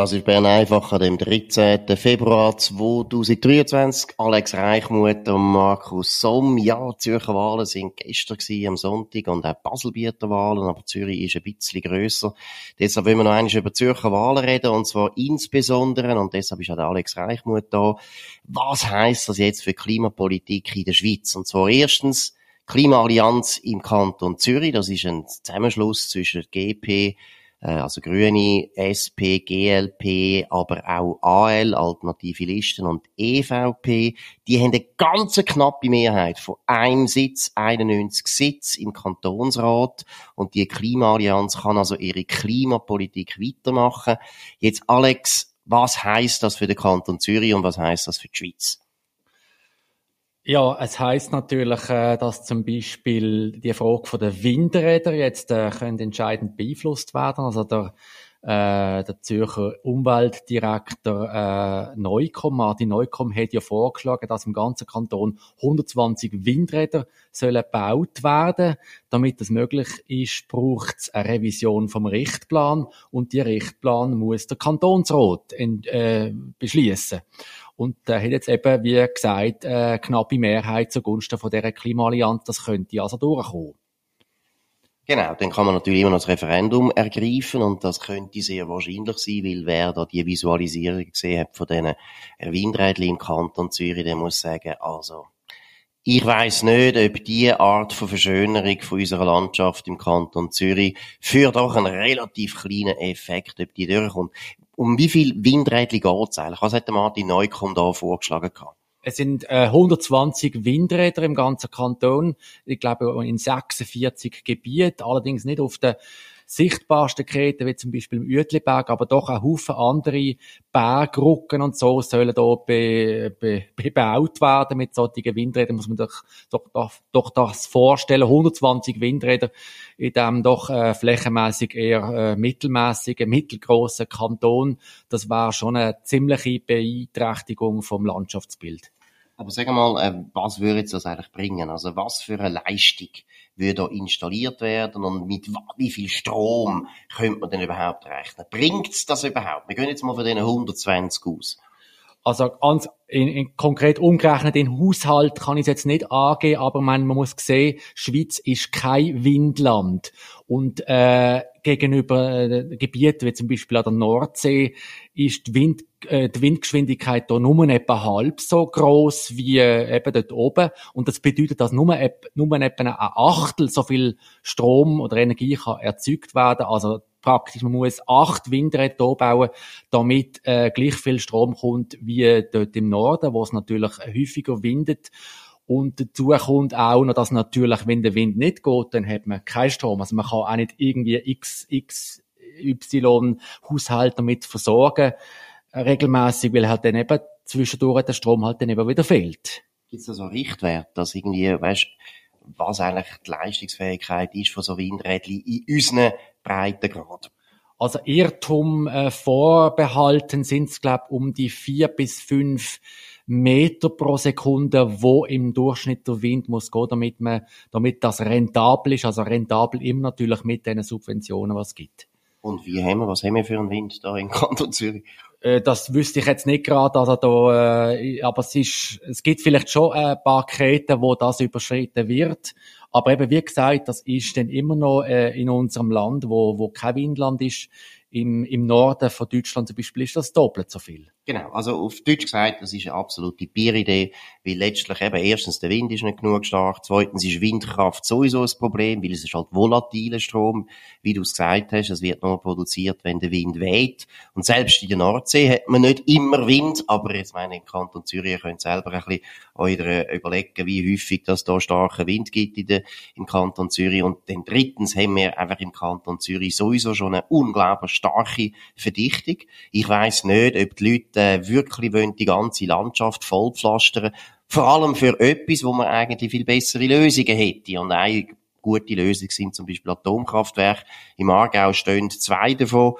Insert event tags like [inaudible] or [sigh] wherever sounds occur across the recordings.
Das ist Bern einfach an dem 13. Februar 2023. Alex Reichmuth und Markus Somm. Ja, Zürcher Wahlen sind gestern gewesen, am Sonntag und auch Baselbieter Wahlen, aber Zürich ist ein bisschen grösser. Deshalb wollen wir noch einmal über Zürcher Wahlen reden und zwar insbesondere, und deshalb ist auch der Alex Reichmuth da, was heisst das jetzt für Klimapolitik in der Schweiz? Und zwar erstens, Klimaallianz im Kanton Zürich, das ist ein Zusammenschluss zwischen GP, also Grüne, SP, GLP, aber auch AL, Alternative Listen und EVP, die haben eine ganz knappe Mehrheit von einem Sitz, 91 Sitz im Kantonsrat und die Klimaallianz kann also ihre Klimapolitik weitermachen. Jetzt Alex, was heißt das für den Kanton Zürich und was heißt das für die Schweiz? Ja, es heißt natürlich, äh, dass zum Beispiel die Frage von der Windräder jetzt äh, können entscheidend beeinflusst werden. Also der, äh, der Zürcher Umweltdirektor äh, Neukomm, Martin Neukomm, hat ja vorgeschlagen, dass im ganzen Kanton 120 Windräder sollen gebaut werden. Damit das möglich ist, braucht es eine Revision vom Richtplan und die Richtplan muss der Kantonsrat äh, beschließen. Und er hat jetzt eben, wie gesagt, eine knappe Mehrheit zugunsten von dieser Klimaallianz. Das könnte also durchkommen. Genau, dann kann man natürlich immer noch das Referendum ergreifen und das könnte sehr wahrscheinlich sein, weil wer da die Visualisierung gesehen hat von diesen Windrädchen im Kanton Zürich, der muss sagen, also, ich weiß nicht, ob diese Art von Verschönerung von unserer Landschaft im Kanton Zürich für doch einen relativ kleinen Effekt, ob die durchkommt. Um wie viel Windrädchen geht es eigentlich? Was hat der Martin Neukomm da vorgeschlagen gehabt? Es sind äh, 120 Windräder im ganzen Kanton. Ich glaube in 46 Gebieten, allerdings nicht auf der sichtbarsten Geräte, wie zum Beispiel im Uetliberg, aber doch ein Haufen andere Bergrücken und so sollen da be, be, bebaut werden mit solchen Windrädern, muss man doch, doch, doch, doch das vorstellen. 120 Windräder in dem doch äh, flächenmäßig eher äh, mittelmäßigen, mittelgroßen Kanton. Das war schon eine ziemliche Beeinträchtigung vom Landschaftsbild. Aber sag mal, äh, was würde das eigentlich bringen? Also was für eine Leistung würde da installiert werden und mit wie viel Strom könnte man denn überhaupt rechnen? Bringt's das überhaupt? Wir gehen jetzt mal von diesen 120 aus. Also ganz in, in, konkret umgerechnet in Haushalt kann ich es jetzt nicht angehen, aber man, man muss sehen, Schweiz ist kein Windland und äh, gegenüber äh, Gebieten wie zum Beispiel an der Nordsee ist die, Wind, äh, die Windgeschwindigkeit da nur etwa halb so groß wie äh, eben dort oben und das bedeutet, dass nur, nur etwa ein Achtel so viel Strom oder Energie kann erzeugt werden. Also praktisch, man muss acht Windräder bauen, damit äh, gleich viel Strom kommt wie dort im Norden, wo es natürlich häufiger windet. Und dazu kommt auch noch, dass natürlich, wenn der Wind nicht geht, dann hat man keinen Strom. Also man kann auch nicht irgendwie x, x, y Haushalt damit versorgen, äh, regelmäßig, weil halt dann eben zwischendurch der Strom halt dann eben wieder fehlt. Gibt es da so einen Richtwert, dass irgendwie, weißt, was eigentlich die Leistungsfähigkeit ist von so Windrädchen in unseren Breitengrad? Also Irrtum äh, vorbehalten sind es, glaube um die vier bis fünf Meter pro Sekunde, wo im Durchschnitt der Wind muss gehen, damit man, damit das rentabel ist. Also rentabel immer natürlich mit den Subventionen, was es gibt. Und wie haben wir, was haben wir für einen Wind da im Kanton Zürich? Äh, das wüsste ich jetzt nicht gerade, also da, äh, aber es ist, es gibt vielleicht schon ein paar Kreten, wo das überschritten wird. Aber eben, wie gesagt, das ist dann immer noch äh, in unserem Land, wo, wo kein Windland ist, im, im Norden von Deutschland zum Beispiel ist das doppelt so viel. Genau, also auf Deutsch gesagt, das ist eine absolute Bieridee, weil letztlich eben erstens der Wind ist nicht genug stark, zweitens ist Windkraft sowieso ein Problem, weil es ist halt volatiler Strom, wie du es gesagt hast, es wird nur produziert, wenn der Wind weht. Und selbst in der Nordsee hat man nicht immer Wind, aber jetzt meine im Kanton Zürich, ihr könnt selber ein bisschen euch überlegen, wie häufig das da starker Wind gibt in der, im Kanton Zürich. Und dann drittens haben wir einfach im Kanton Zürich sowieso schon eine unglaublich starke Verdichtung. Ich weiß nicht, ob die Leute äh, wirklich wollen die ganze Landschaft vollpflastern. Vor allem für etwas, wo man eigentlich viel bessere Lösungen hätte. Und eine gute Lösung sind zum Beispiel Atomkraftwerke. Im Aargau stehen zwei davon.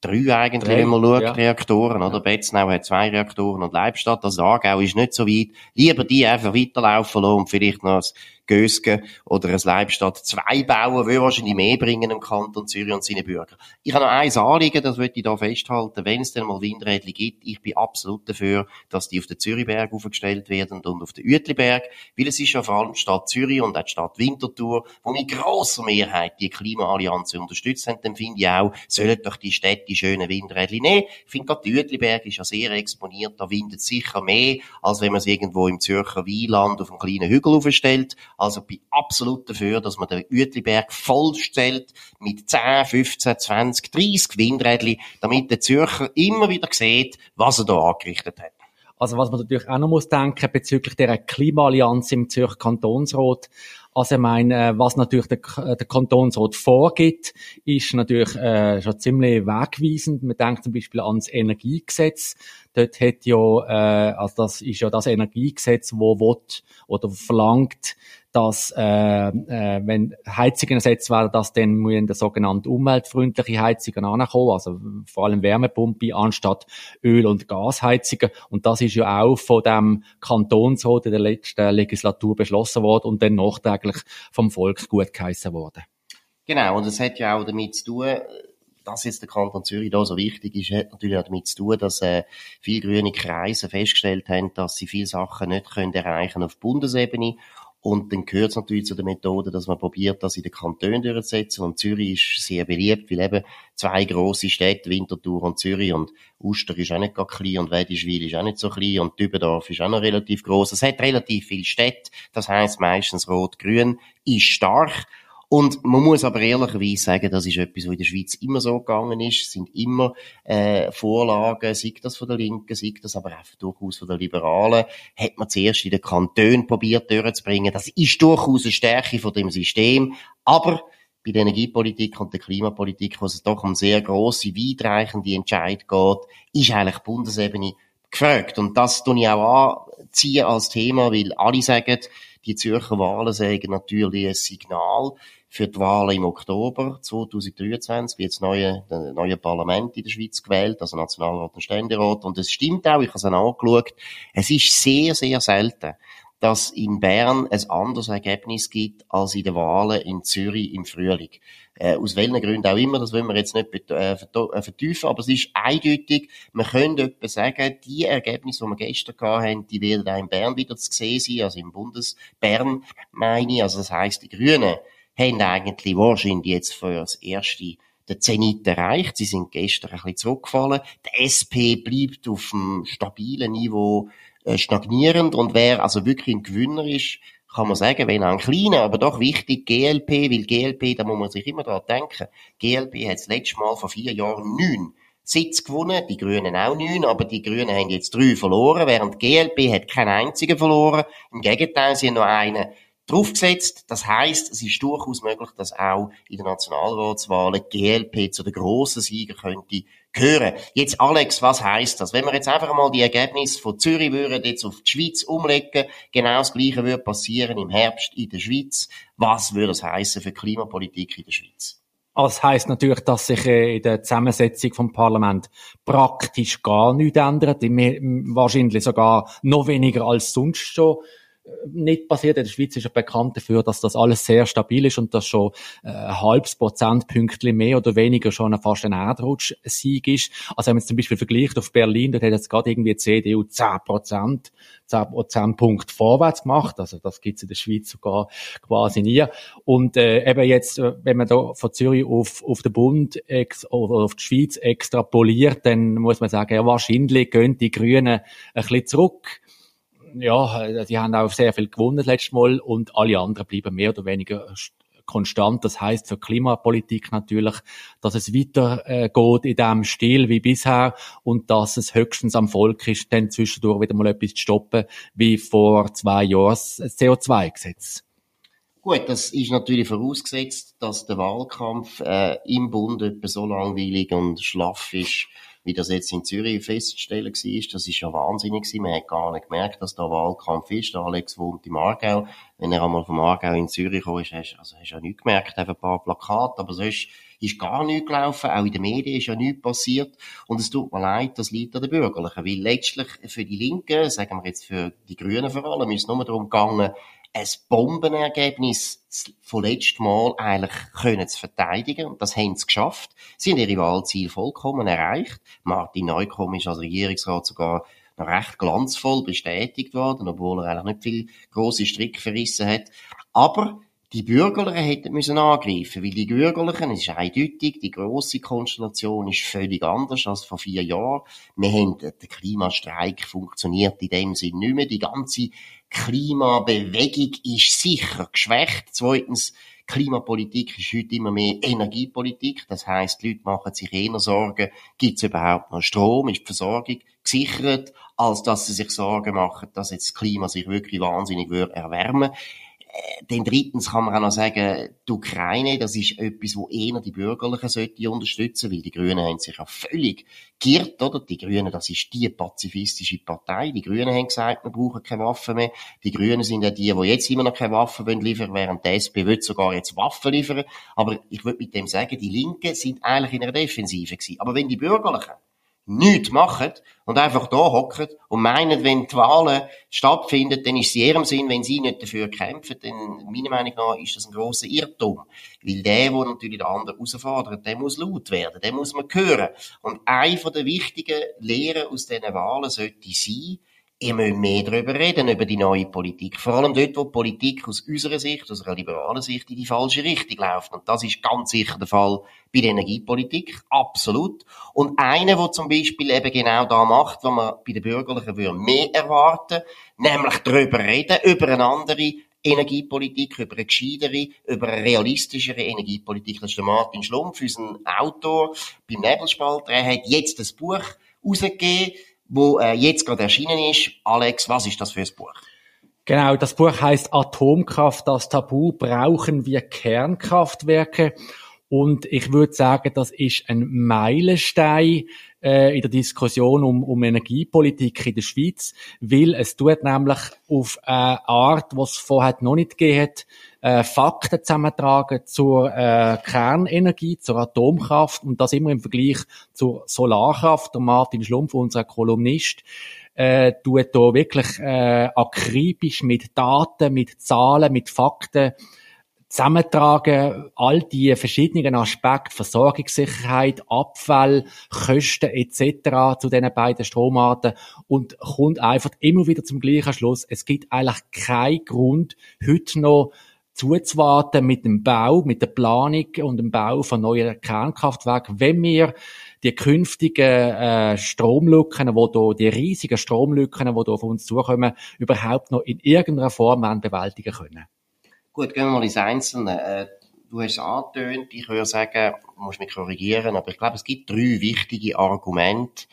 drei eigentlich, Drei, wenn man schaut, ja. Reaktoren, oder? Ja. Betznau hat zwei Reaktoren und Leibstadt, also Aargau ist nicht so weit. Lieber die einfach weiterlaufen lassen und vielleicht noch Gösgen oder ein Leibstadt zwei bauen, würde wahrscheinlich mehr bringen im Kanton Zürich und seine Bürger. Ich habe noch eins Anliegen, das möchte ich hier festhalten. Wenn es denn mal Windräder gibt, ich bin absolut dafür, dass die auf den Zürichberg aufgestellt werden und auf den Uetliberg, weil es ist ja vor allem die Stadt Zürich und auch die Stadt Winterthur, wo mit grosser Mehrheit die Klimaallianz unterstützt haben, dann finde ich auch, sollen doch die Städte die schönen Windräder nehmen. Ich finde gerade der Uetliberg ist ja sehr exponiert, da windet sicher mehr, als wenn man es irgendwo im Zürcher Wieland auf einem kleinen Hügel aufstellt. Also bin absolut dafür, dass man den Uetliberg vollstellt mit 10, 15, 20, 30 Windrädchen, damit der Zürcher immer wieder sieht, was er da angerichtet hat. Also was man natürlich auch noch muss denken bezüglich der Klimaallianz im Zürcher Kantonsrat. Also ich meine, äh, was natürlich der, der Kantonsrat vorgibt, ist natürlich äh, schon ziemlich wegweisend. Man denkt zum Beispiel ans Energiegesetz. Dort hat ja, äh, also das ist ja das Energiegesetz, wo will oder verlangt, dass äh, äh, wenn Heizungen ersetzt werden, dass dann müssen der sogenannte umweltfreundliche Heizungen ankommen, also vor allem Wärmepumpe anstatt Öl- und Gasheizungen. Und das ist ja auch von dem Kantonsrat in der letzten Legislatur beschlossen worden und dann nachträglich vom Volk gut geheissen worden. Genau, und es hat ja auch damit zu tun, dass jetzt der Kanton Zürich da so wichtig ist, hat natürlich auch damit zu tun, dass äh, viele grüne Kreise festgestellt haben, dass sie viele Sachen nicht können erreichen auf Bundesebene und dann gehört es natürlich zu der Methode, dass man probiert, das in den Kantonen durchzusetzen. Und Zürich ist sehr beliebt, weil eben zwei grosse Städte, Winterthur und Zürich, und Uster ist auch nicht gar klein und Wedischwil ist auch nicht so klein und Dübendorf ist auch noch relativ groß. Es hat relativ viele Städte, das heißt meistens rot-grün, ist stark. Und man muss aber ehrlicherweise sagen, das ist etwas, was in der Schweiz immer so gegangen ist. Es sind immer äh, Vorlagen, sei das von der Linken, sei das aber auch durchaus von der Liberalen, hat man zuerst in den Kantonen probiert durchzubringen. Das ist durchaus eine Stärke von dem System. Aber bei der Energiepolitik und der Klimapolitik, wo es doch um sehr grosse, weitreichende Entscheid geht, ist eigentlich die Bundesebene gefragt. Und das tue ich auch anziehen als Thema, weil alle sagen, die Zürcher Wahlen sagen natürlich ein Signal für die Wahlen im Oktober 2023 wird das neue, das neue Parlament in der Schweiz gewählt, also Nationalrat und Ständerat. Und es stimmt auch, ich habe es auch angeschaut, es ist sehr, sehr selten, dass in Bern ein anderes Ergebnis gibt als in den Wahlen in Zürich im Frühling. Äh, aus welchen Gründen auch immer, das wollen wir jetzt nicht äh, äh, vertiefen, aber es ist eindeutig, man könnte etwa sagen, die Ergebnisse, die wir gestern hatten, die werden auch in Bern wieder zu sehen sein, also im Bundesbern, meine ich, also das heisst, die Grünen haben eigentlich wahrscheinlich jetzt für das erste den Zenit erreicht. Sie sind gestern ein bisschen zurückgefallen. Die SP bleibt auf einem stabilen Niveau stagnierend und wer also wirklich ein Gewinner ist, kann man sagen, wenn auch ein kleiner, aber doch wichtig, GLP, weil GLP, da muss man sich immer dran denken, GLP hat das letzte Mal vor vier Jahren neun Sitz gewonnen, die Grünen auch neun, aber die Grünen haben jetzt drei verloren, während GLP hat keinen einzigen verloren. Im Gegenteil, sie haben noch einen draufgesetzt. Das heißt, es ist durchaus möglich, dass auch in den Nationalratswahlen GLP zu den grossen Sieger könnte gehören. Jetzt, Alex, was heißt das? Wenn wir jetzt einfach mal die Ergebnisse von Zürich würden jetzt auf die Schweiz umlegen, genau das Gleiche würde passieren im Herbst in der Schweiz. Was würde das heißen für Klimapolitik in der Schweiz? Das heisst natürlich, dass sich äh, in der Zusammensetzung vom Parlament praktisch gar nichts ändert. Wahrscheinlich sogar noch weniger als sonst schon nicht passiert. In der Schweiz ist ja bekannt dafür, dass das alles sehr stabil ist und dass schon äh, ein halbes Prozentpünktchen mehr oder weniger schon fast ein Erdrutsch-Sieg ist. Also wenn man jetzt zum Beispiel vergleicht auf Berlin, dort hat jetzt gerade irgendwie die CDU 10 Prozent, 10 Prozentpunkt vorwärts gemacht. Also das gibt's in der Schweiz sogar quasi nie. Und äh, eben jetzt, äh, wenn man da von Zürich auf, auf den Bund ex oder auf die Schweiz extrapoliert, dann muss man sagen, ja, wahrscheinlich gehen die Grünen ein bisschen zurück ja, die haben auch sehr viel gewonnen das letzte Mal und alle anderen bleiben mehr oder weniger konstant. Das heißt für Klimapolitik natürlich, dass es weiter äh, in dem Stil wie bisher und dass es höchstens am Volk ist, dann zwischendurch wieder mal etwas zu stoppen, wie vor zwei Jahren das CO2-Gesetz. Gut, das ist natürlich vorausgesetzt, dass der Wahlkampf äh, im Bund etwa so langweilig und schlaff ist, wie das jetzt in Zürich festzustellen war, das ist ja wahnsinnig gewesen. Man hat gar nicht gemerkt, dass da Wahlkampf ist. Alex wohnt im Aargau. Wenn er einmal vom Aargau in Zürich kam, ist, hast, also hast ja nichts gemerkt, einfach ein paar Plakate, aber sonst ist gar nichts gelaufen, auch in den Medien ist ja nichts passiert und es tut mir leid, das liegt an den Bürgerlichen, weil letztlich für die Linken, sagen wir jetzt für die Grünen vor allem, ist es nur darum gegangen, ein Bombenergebnis von letztem Mal eigentlich können zu verteidigen. Und das haben sie geschafft. Sie haben ihre Wahlziele vollkommen erreicht. Martin Neukomm ist als Regierungsrat sogar noch recht glanzvoll bestätigt worden, obwohl er eigentlich nicht viel grosse Strick verrissen hat. Aber die Bürgerlichen hätten müssen angreifen, weil die Bürgerlichen, es ist eindeutig, die grosse Konstellation ist völlig anders als vor vier Jahren. Wir haben, der Klimastreik funktioniert in dem Sinn nicht mehr. Die ganze Klimabewegung ist sicher geschwächt. Zweitens, Klimapolitik ist heute immer mehr Energiepolitik. Das heißt, die Leute machen sich eher Sorgen, gibt es überhaupt noch Strom, ist die Versorgung gesichert, als dass sie sich Sorgen machen, dass jetzt das Klima sich wirklich wahnsinnig erwärmen würde. Äh, dann drittens kann man auch noch sagen, die Ukraine, das ist etwas, wo eher die Bürgerlichen sollte unterstützen, weil die Grünen haben sich ja völlig geirrt, oder? Die Grünen, das ist die pazifistische Partei. Die Grünen haben gesagt, wir brauchen keine Waffen mehr. Die Grünen sind ja die, die jetzt immer noch keine Waffen liefern wollen, während die SP will sogar jetzt Waffen liefern. Aber ich würde mit dem sagen, die Linken sind eigentlich in einer Defensive gewesen. Aber wenn die Bürgerlichen nichts machen und einfach da hocken und meinen, wenn die Wahlen stattfinden, dann ist es in ihrem Sinn, wenn sie nicht dafür kämpfen, dann, meiner Meinung nach, ist das ein grosser Irrtum. Weil der, der natürlich den anderen herausfordert, der muss laut werden, der muss man hören. Und eine der wichtigen Lehren aus diesen Wahlen sollte sein, ihr müsst mehr darüber reden, über die neue Politik. Vor allem dort, wo die Politik aus unserer Sicht, aus einer liberalen Sicht, in die falsche Richtung läuft. Und das ist ganz sicher der Fall bei der Energiepolitik. Absolut. Und einer, der zum Beispiel eben genau da macht, was man bei den Bürgerlichen würde mehr erwarten, nämlich darüber reden, über eine andere Energiepolitik, über eine gescheitere, über eine realistischere Energiepolitik. Das ist der Martin Schlumpf, unser Autor beim Nebelspalter. Er hat jetzt das Buch rausgegeben, wo äh, jetzt gerade erschienen ist. Alex, was ist das für ein Buch? Genau, das Buch heißt Atomkraft, das Tabu, brauchen wir Kernkraftwerke. Und ich würde sagen, das ist ein Meilenstein äh, in der Diskussion um, um Energiepolitik in der Schweiz, weil es tut nämlich auf eine Art, was es vorher noch nicht gegeben hat, äh, Fakten zusammentragen zur äh, Kernenergie, zur Atomkraft und das immer im Vergleich zur Solarkraft. Der Martin Schlumpf, unser Kolumnist, äh, tut da wirklich äh, akribisch mit Daten, mit Zahlen, mit Fakten zusammentragen, all die verschiedenen Aspekte, Versorgungssicherheit, Abfall, Kosten etc. zu diesen beiden Stromarten und kommt einfach immer wieder zum gleichen Schluss. Es gibt eigentlich keinen Grund, heute noch zuzuwarten mit dem Bau, mit der Planung und dem Bau von neuen Kernkraftwerken, wenn wir die künftigen äh, Stromlücken, wo da, die riesigen Stromlücken, die auf uns zukommen, überhaupt noch in irgendeiner Form bewältigen können. Gut, gehen wir mal ins Einzelne. Äh, du hast es angetönt, ich würde sagen, du musst mich korrigieren, aber ich glaube, es gibt drei wichtige Argumente,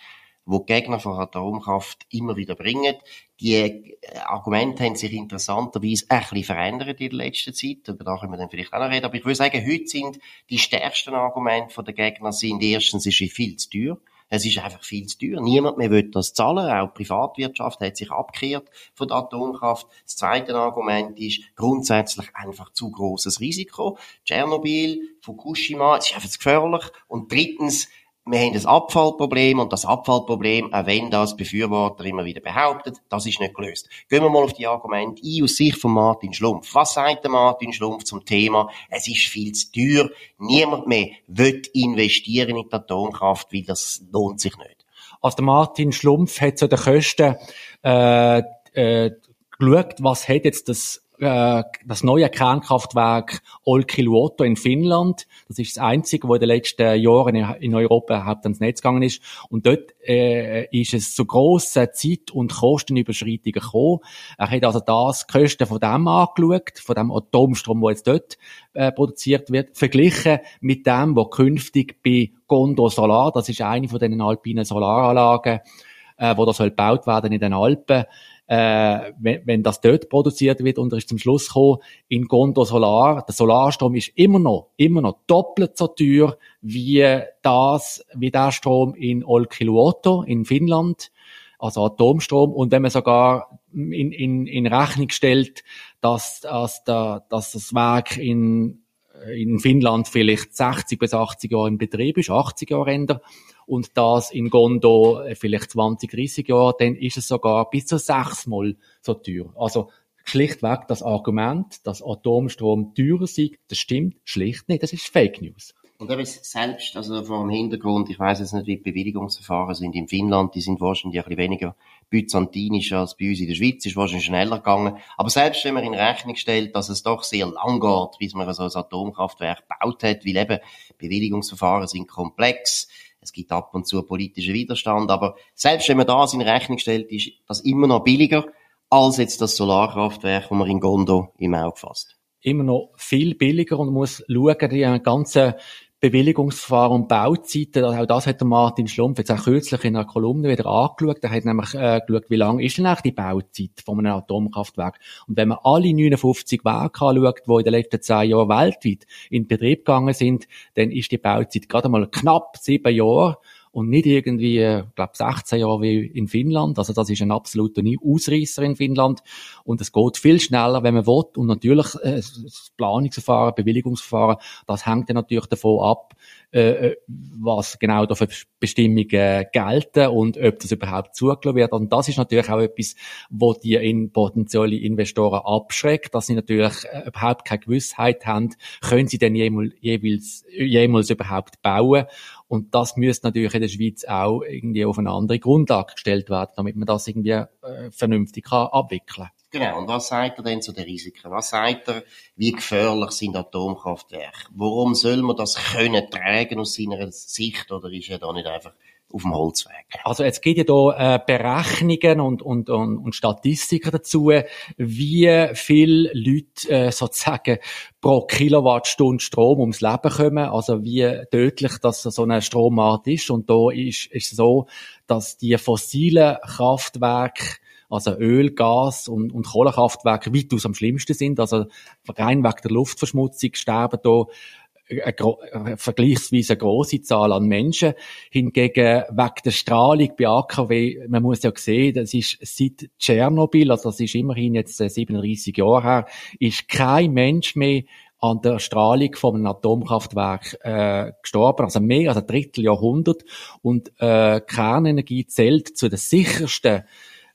wo die Gegner von Atomkraft immer wieder bringen. Die äh, Argumente haben sich interessanterweise ein bisschen verändert in der letzten Zeit. Über da können wir dann vielleicht auch noch reden. Aber ich würde sagen, heute sind die stärksten Argumente der Gegner sind erstens, es ist viel zu teuer. Es ist einfach viel zu teuer. Niemand mehr will das zahlen. Auch die Privatwirtschaft hat sich abgekehrt von der Atomkraft. Das zweite Argument ist grundsätzlich einfach zu großes Risiko. Tschernobyl, Fukushima, es ist einfach zu gefährlich. Und drittens, wir haben ein Abfallproblem und das Abfallproblem, auch wenn das Befürworter immer wieder behaupten, das ist nicht gelöst. Gehen wir mal auf die Argumente ein aus Sicht von Martin Schlumpf. Was sagt der Martin Schlumpf zum Thema, es ist viel zu teuer, niemand mehr will investieren in die Atomkraft, weil das lohnt sich nicht. Also der Martin Schlumpf hat zu den Kosten äh, äh, geschaut, was hat jetzt das äh, das neue Kernkraftwerk Olkiluoto in Finnland. Das ist das einzige, wo in den letzten Jahren in Europa überhaupt ans Netz gegangen ist. Und dort äh, ist es zu grossen Zeit- und Kostenüberschreitungen gekommen. Er hat also das Kosten von dem angeschaut, von dem Atomstrom, der jetzt dort äh, produziert wird, verglichen mit dem, was künftig bei Gondo Solar, das ist eine von den alpinen Solaranlagen, äh, wo das soll gebaut werden in den Alpen, äh, wenn, wenn das dort produziert wird und er ist zum Schluss gekommen, in Gondo Solar, der Solarstrom ist immer noch, immer noch doppelt so teuer wie das, wie der Strom in Olkiluoto in Finnland, also Atomstrom. Und wenn man sogar in, in, in Rechnung stellt, dass, dass, der, dass das Werk in in Finnland vielleicht 60 bis 80 Jahre in Betrieb ist, 80 Jahre Ränder, und das in Gondo vielleicht 20, 30 Jahre, dann ist es sogar bis zu sechsmal so teuer. Also schlichtweg das Argument, dass Atomstrom teurer sei, das stimmt schlicht nicht. Das ist Fake News. Und eben selbst, also vor dem Hintergrund, ich weiß jetzt nicht, wie die Bewilligungsverfahren sind in Finnland, die sind wahrscheinlich ein bisschen weniger byzantinisch als bei uns in der Schweiz, ist wahrscheinlich schneller gegangen. Aber selbst wenn man in Rechnung stellt, dass es doch sehr lang geht, bis man so ein Atomkraftwerk gebaut hat, weil eben Bewilligungsverfahren sind komplex, es gibt ab und zu politischen Widerstand, aber selbst wenn man das in Rechnung stellt, ist das immer noch billiger als jetzt das Solarkraftwerk, das man in Gondo im Auge fasst. Immer noch viel billiger und muss schauen, die ganzen Bewilligungsverfahren und Bauzeiten, auch das hat der Martin Schlumpf jetzt auch kürzlich in einer Kolumne wieder angeschaut. Er hat nämlich äh, geschaut, wie lang ist denn eigentlich die Bauzeit von einem Atomkraftwerk. Und wenn man alle 59 Werke anschaut, die in den letzten zehn Jahren weltweit in Betrieb gegangen sind, dann ist die Bauzeit gerade mal knapp sieben Jahre und nicht irgendwie, ich glaube 16 Jahre wie in Finnland. Also das ist ein absoluter Ausreißer in Finnland und es geht viel schneller, wenn man will. Und natürlich äh, das Planungsverfahren, Bewilligungsverfahren, das hängt dann natürlich davon ab, äh, äh, was genau da für Bestimmungen gelten und ob das überhaupt zugelassen wird. Und das ist natürlich auch etwas, wo die in potenzielle Investoren abschreckt, dass sie natürlich äh, überhaupt keine Gewissheit haben, können sie denn jemals, jeweils, jemals überhaupt bauen. Und das müsste natürlich in der Schweiz auch irgendwie auf eine andere Grundlage gestellt werden, damit man das irgendwie äh, vernünftig kann abwickeln kann. Genau. Und was sagt er denn zu den Risiken? Was sagt er, wie gefährlich sind Atomkraftwerke? Warum soll man das können tragen aus seiner Sicht oder ist er da nicht einfach auf dem Holzweg. Also es geht ja da äh, Berechnungen und, und, und, und Statistiken dazu, wie viel Leute äh, sozusagen pro Kilowattstunde Strom ums Leben kommen, also wie tödlich das so eine Stromart ist. Und da ist, ist so, dass die fossilen Kraftwerke also Öl, Gas und, und Kohlekraftwerke weitaus am schlimmsten sind. Also rein wegen der Luftverschmutzung sterben da eine, vergleichsweise große Zahl an Menschen. Hingegen wegen der Strahlung bei AKW, man muss ja sehen, das ist seit Tschernobyl, also das ist immerhin jetzt 37 äh, Jahre her, ist kein Mensch mehr an der Strahlung von einem Atomkraftwerk äh, gestorben, also mehr als ein Dritteljahrhundert. Und äh, Kernenergie zählt zu den sichersten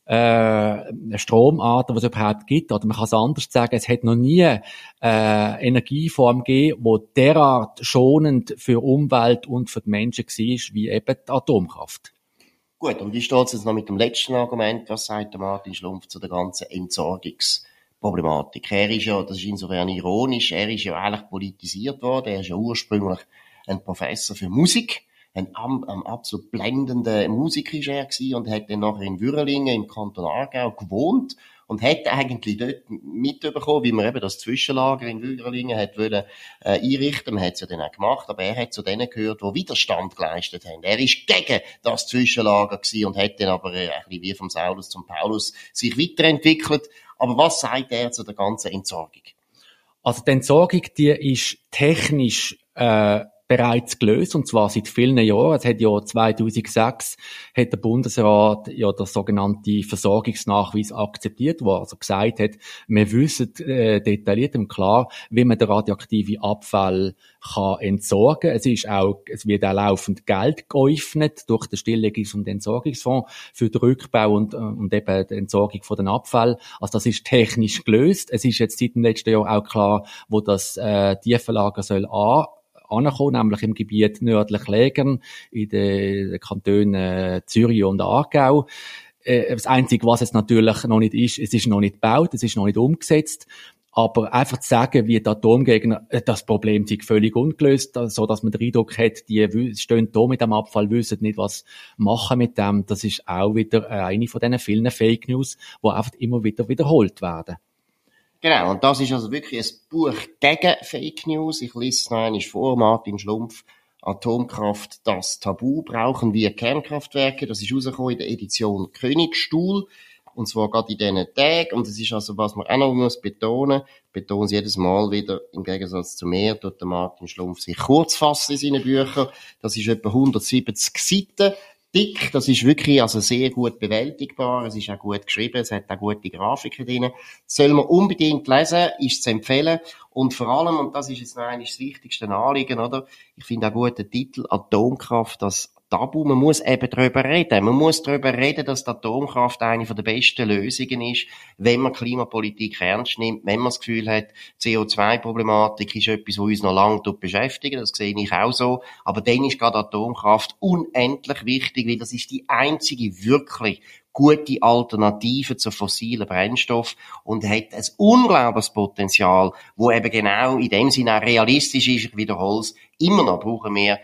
äh, Stromarten, was es überhaupt gibt. Oder man kann es anders sagen, es hat noch nie äh, Energieform gegeben, wo derart schonend für Umwelt und für die Menschen war, wie eben die Atomkraft. Gut, und wie steht es jetzt noch mit dem letzten Argument? Was sagt der Martin Schlumpf zu der ganzen Entsorgungsproblematik? Er ist ja, das ist insofern ironisch, er ist ja eigentlich politisiert worden. Er ist ja ursprünglich ein Professor für Musik ein, ein absolut blendender Musiker er und hat dann nachher in Würrelingen im Kanton Aargau gewohnt und hat eigentlich dort mitbekommen, wie man eben das Zwischenlager in Würrelingen hat wollen, äh, einrichten. Man hat es ja dann auch gemacht, aber er hat zu denen gehört, die Widerstand geleistet haben. Er ist gegen das Zwischenlager gewesen und hat dann aber äh, ein bisschen wie vom Saulus zum Paulus sich weiterentwickelt. Aber was sagt er zu der ganzen Entsorgung? Also die Entsorgung, die ist technisch äh, bereits gelöst, und zwar seit vielen Jahren. Es hat ja 2006 hat der Bundesrat ja der sogenannte Versorgungsnachweis akzeptiert, wo er also gesagt hat, wir wissen äh, detailliert und klar, wie man den radioaktiven Abfall kann entsorgen. Es ist auch, es wird auch laufend Geld geöffnet durch den Stilllegungs- und Entsorgungsfonds für den Rückbau und, und eben die Entsorgung von den Abfall. Also das ist technisch gelöst. Es ist jetzt seit dem letzten Jahr auch klar, wo das äh, Tiefenlager soll an angekommen, nämlich im Gebiet nördlich Lägern, in den Kantonen äh, Zürich und Aargau. Äh, das Einzige, was es natürlich noch nicht ist, es ist noch nicht gebaut, es ist noch nicht umgesetzt. Aber einfach zu sagen, wie die Atomgegner, äh, das Problem sei völlig ungelöst, so dass man den Eindruck hat, die stehen da mit dem Abfall, wissen nicht, was machen mit dem, das ist auch wieder eine von diesen vielen Fake News, die einfach immer wieder wiederholt werden. Genau, und das ist also wirklich ein Buch gegen Fake News. Ich lese es noch einmal vor, Martin Schlumpf, Atomkraft, das Tabu, brauchen wir Kernkraftwerke. Das ist rausgekommen in der Edition Königstuhl. Und zwar gerade in diesen Tagen. Und das ist also, was man auch noch muss betonen, betonen sie jedes Mal wieder, im Gegensatz zu mir, tut der Martin Schlumpf sich kurz fassen in seinen Büchern. Das ist etwa 170 Seiten dick, das ist wirklich also sehr gut bewältigbar, es ist auch gut geschrieben, es hat auch gute Grafiken drin. soll man unbedingt lesen, ist zu empfehlen. Und vor allem, und das ist jetzt noch eines das wichtigste Anliegen, oder? Ich finde auch gut den Titel Atomkraft, das Tabu. Man muss eben darüber reden. Man muss darüber reden, dass die Atomkraft eine der besten Lösungen ist, wenn man Klimapolitik ernst nimmt, wenn man das Gefühl hat, CO2-Problematik ist etwas, was uns noch lange beschäftigt. Das sehe ich auch so. Aber dann ist gerade Atomkraft unendlich wichtig, weil das ist die einzige wirklich gute Alternative zu fossilen Brennstoff und hat ein unglaubliches Potenzial, wo eben genau in dem Sinne auch realistisch ist. Ich wiederhole es, immer noch brauchen wir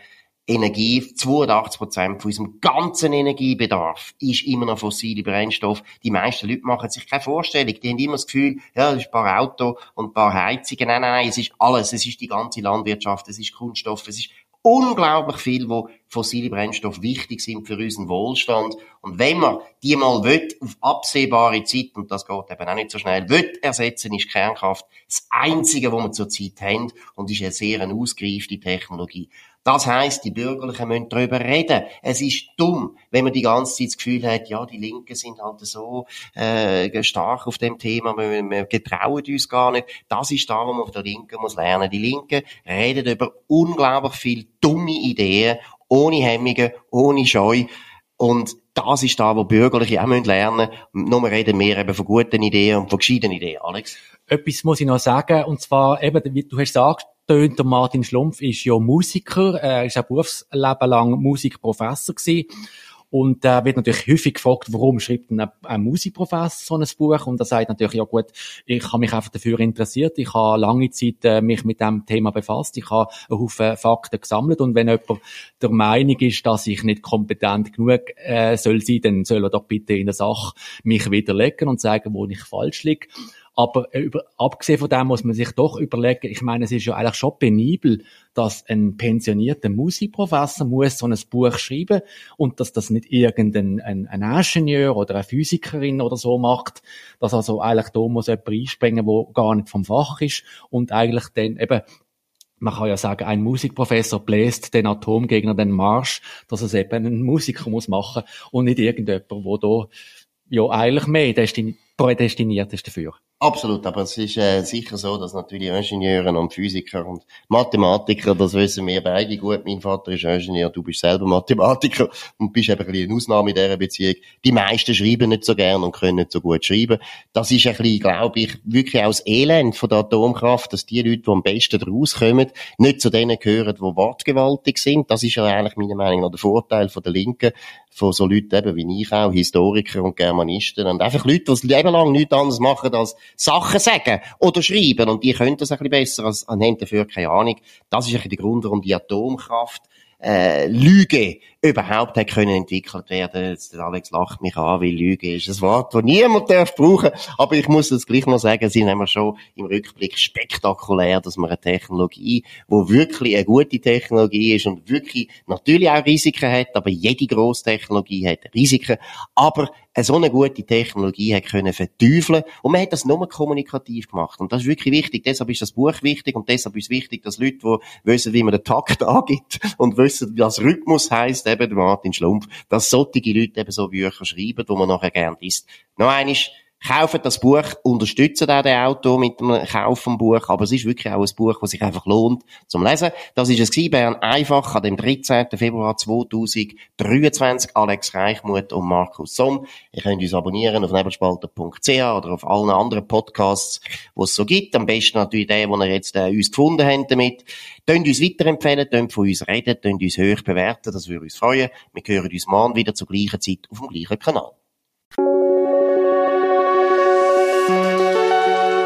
Energie, 82 Prozent von unserem ganzen Energiebedarf ist immer noch fossile Brennstoff. Die meisten Leute machen sich keine Vorstellung. Die haben immer das Gefühl, ja, das ist ein paar Auto und ein paar Heizungen. Nein, nein, nein, es ist alles. Es ist die ganze Landwirtschaft, es ist Kunststoff, es ist unglaublich viel, wo fossile Brennstoffe wichtig sind für unseren Wohlstand. Und wenn man die mal will, auf absehbare Zeit, und das geht eben auch nicht so schnell, will ersetzen, ist Kernkraft das Einzige, was wir zurzeit haben und ist eine sehr ausgereifte Technologie. Das heißt, die Bürgerlichen müssen darüber reden. Es ist dumm, wenn man die ganze Zeit das Gefühl hat, ja, die Linken sind halt so äh, stark auf dem Thema, wir, wir getrauen uns gar nicht. Das ist da, was man auf der Linken muss lernen. Die Linken reden über unglaublich viele dumme Ideen, ohne Hemmungen, ohne Scheu. Und das ist da, wo Bürgerliche auch lernen. Nur reden wir eben von guten Ideen und von gescheiten Ideen, Alex. Etwas muss ich noch sagen, und zwar eben, du hast gesagt, tönt, der Martin Schlumpf ist ja Musiker, er ist ein Berufsleben lang Musikprofessor gewesen. Und er äh, wird natürlich häufig gefragt, warum schreibt ein, ein Musikprofessor so ein Buch? Und er sagt natürlich, ja gut, ich habe mich einfach dafür interessiert. Ich habe lange Zeit äh, mich mit dem Thema befasst. Ich habe einen Haufen Fakten gesammelt. Und wenn jemand der Meinung ist, dass ich nicht kompetent genug äh, soll sein, dann soll er doch bitte in der Sache mich widerlegen und sagen, wo ich falsch liege. Aber äh, über, abgesehen von dem muss man sich doch überlegen, ich meine, es ist ja eigentlich schon penibel, dass ein pensionierter Musikprofessor muss so ein Buch schreiben und dass das nicht irgendein ein, ein Ingenieur oder eine Physikerin oder so macht, dass also eigentlich da muss jemand einspringen, wo gar nicht vom Fach ist und eigentlich dann eben man kann ja sagen, ein Musikprofessor bläst den Atomgegner den Marsch, dass es eben ein Musiker muss machen und nicht irgendjemand, wo da ja eigentlich mehr prädestiniert ist dafür. Absolut, aber es ist äh, sicher so, dass natürlich Ingenieure und Physiker und Mathematiker, das wissen wir beide gut. Mein Vater ist Ingenieur, du bist selber Mathematiker und bist eben ein bisschen eine Ausnahme in dieser Beziehung. Die meisten schreiben nicht so gern und können nicht so gut schreiben. Das ist ein bisschen, glaube ich, wirklich das Elend von der Atomkraft, dass die Leute, die am besten rauskommen, nicht zu denen gehören, die wortgewaltig sind. Das ist ja eigentlich meiner Meinung nach der Vorteil von der Linken, von so Leuten eben wie ich auch, Historiker und Germanisten und einfach Leute, die das Leben lang nichts anderes machen als Sachen sagen oder schreiben und die können das ein bisschen besser als, haben dafür keine Ahnung. Das ist ein bisschen der Grund, warum die Atomkraft äh, Lüge überhaupt hat können entwickelt werden. Jetzt, Alex lacht mich an, weil Lüge ist ein Wort, das niemand darf brauchen. Aber ich muss es gleich noch sagen, sie sind schon im Rückblick spektakulär, dass man eine Technologie, wo wirklich eine gute Technologie ist und wirklich natürlich auch Risiken hat, aber jede grosse Technologie hat Risiken. Aber so eine gute Technologie hat können verteufeln und man hat das nur kommunikativ gemacht und das ist wirklich wichtig. Deshalb ist das Buch wichtig und deshalb ist es wichtig, dass Leute, die wissen, wie man den Takt [laughs] angibt und wissen, was Rhythmus heißt, eben Martin Schlumpf, dass solche Leute eben so Bücher schreiben, wo man nachher gern liest. Noch eines, kaufen das Buch, unterstützen auch den Autor mit dem Kauf vom Buch, aber es ist wirklich auch ein Buch, das sich einfach lohnt zum Lesen. Das ist es gewesen, Bern einfach an dem 13. Februar 2023. Alex Reichmuth und Markus Somm. Ihr könnt uns abonnieren auf nebelspalter.ch oder auf allen anderen Podcasts, die es so gibt. Am besten natürlich den, den ihr jetzt äh, uns gefunden habt damit. Tönt uns weiterempfehlen, tönt von uns reden, tönt uns hoch bewerten, das würde uns freuen. Wir hören uns morgen wieder zur gleichen Zeit auf dem gleichen Kanal.